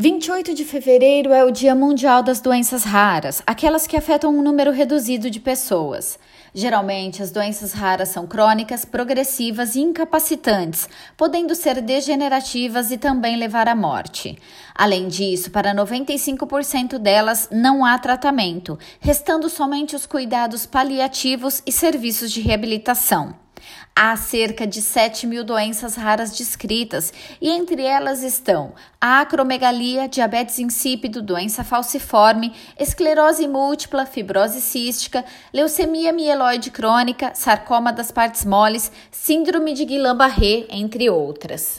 28 de fevereiro é o Dia Mundial das Doenças Raras, aquelas que afetam um número reduzido de pessoas. Geralmente, as doenças raras são crônicas, progressivas e incapacitantes, podendo ser degenerativas e também levar à morte. Além disso, para 95% delas não há tratamento, restando somente os cuidados paliativos e serviços de reabilitação. Há cerca de 7 mil doenças raras descritas e entre elas estão a acromegalia, diabetes insípido, doença falciforme, esclerose múltipla, fibrose cística, leucemia mieloide crônica, sarcoma das partes moles, síndrome de Guillain-Barré, entre outras.